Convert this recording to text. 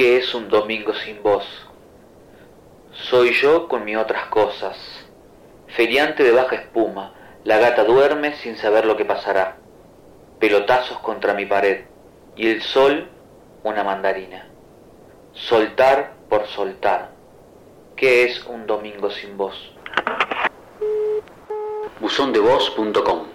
¿Qué es un domingo sin vos? Soy yo con mis otras cosas. Feriante de baja espuma, la gata duerme sin saber lo que pasará. Pelotazos contra mi pared y el sol una mandarina. Soltar por soltar. ¿Qué es un domingo sin vos? buzondevoz.com